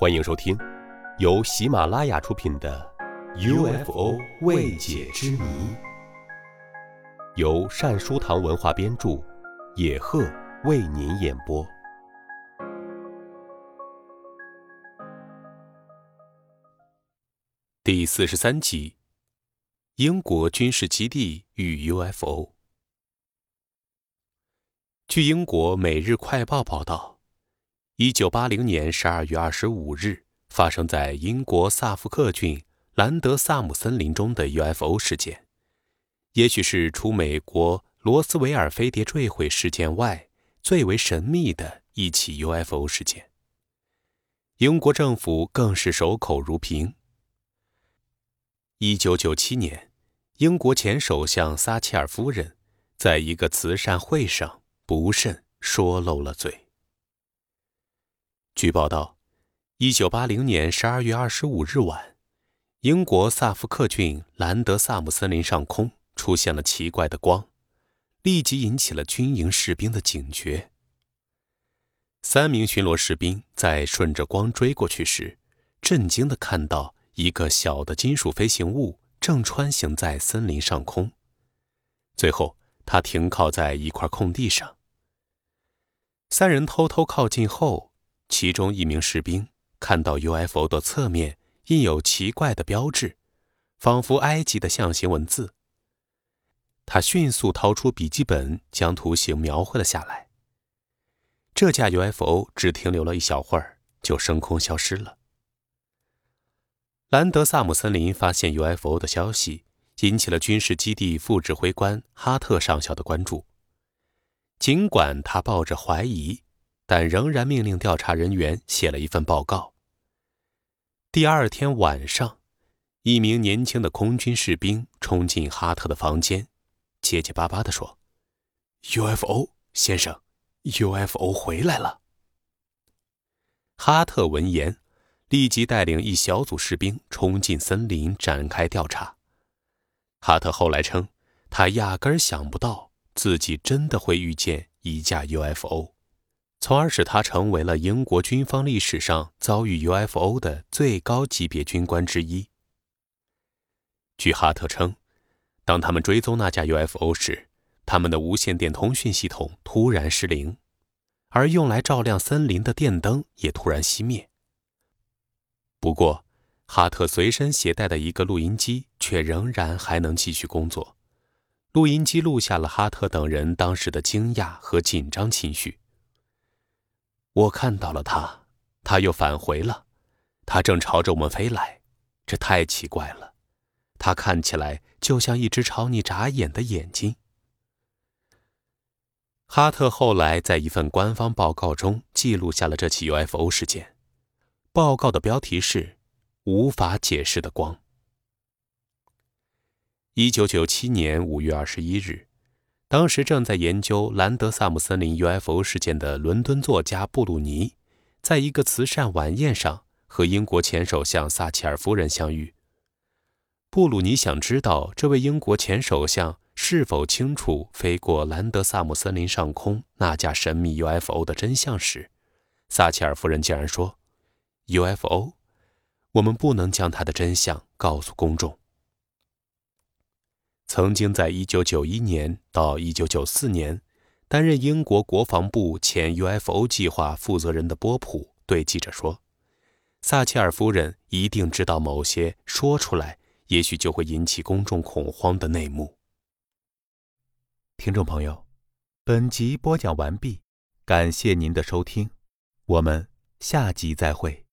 欢迎收听，由喜马拉雅出品的《UFO 未解之谜》，由善书堂文化编著，野鹤为您演播。第四十三集：英国军事基地与 UFO。据英国《每日快报》报道。一九八零年十二月二十五日，发生在英国萨福克郡兰德萨姆森林中的 UFO 事件，也许是除美国罗斯维尔飞碟坠毁事件外最为神秘的一起 UFO 事件。英国政府更是守口如瓶。一九九七年，英国前首相撒切尔夫人在一个慈善会上不慎说漏了嘴。据报道，一九八零年十二月二十五日晚，英国萨福克郡兰德萨姆森林上空出现了奇怪的光，立即引起了军营士兵的警觉。三名巡逻士兵在顺着光追过去时，震惊地看到一个小的金属飞行物正穿行在森林上空，最后它停靠在一块空地上。三人偷偷靠近后。其中一名士兵看到 UFO 的侧面印有奇怪的标志，仿佛埃及的象形文字。他迅速掏出笔记本，将图形描绘了下来。这架 UFO 只停留了一小会儿，就升空消失了。兰德萨姆森林发现 UFO 的消息引起了军事基地副指挥官哈特上校的关注，尽管他抱着怀疑。但仍然命令调查人员写了一份报告。第二天晚上，一名年轻的空军士兵冲进哈特的房间，结结巴巴地说：“UFO 先生，UFO 回来了。”哈特闻言，立即带领一小组士兵冲进森林展开调查。哈特后来称，他压根儿想不到自己真的会遇见一架 UFO。从而使他成为了英国军方历史上遭遇 UFO 的最高级别军官之一。据哈特称，当他们追踪那架 UFO 时，他们的无线电通讯系统突然失灵，而用来照亮森林的电灯也突然熄灭。不过，哈特随身携带的一个录音机却仍然还能继续工作。录音机录下了哈特等人当时的惊讶和紧张情绪。我看到了他，他又返回了，他正朝着我们飞来，这太奇怪了。他看起来就像一只朝你眨眼的眼睛。哈特后来在一份官方报告中记录下了这起 UFO 事件，报告的标题是“无法解释的光”。一九九七年五月二十一日。当时正在研究兰德萨姆森林 UFO 事件的伦敦作家布鲁尼，在一个慈善晚宴上和英国前首相撒切尔夫人相遇。布鲁尼想知道这位英国前首相是否清楚飞过兰德萨姆森林上空那架神秘 UFO 的真相时，撒切尔夫人竟然说：“UFO，我们不能将它的真相告诉公众。”曾经在1991年到1994年担任英国国防部前 UFO 计划负责人的波普对记者说：“撒切尔夫人一定知道某些说出来，也许就会引起公众恐慌的内幕。”听众朋友，本集播讲完毕，感谢您的收听，我们下集再会。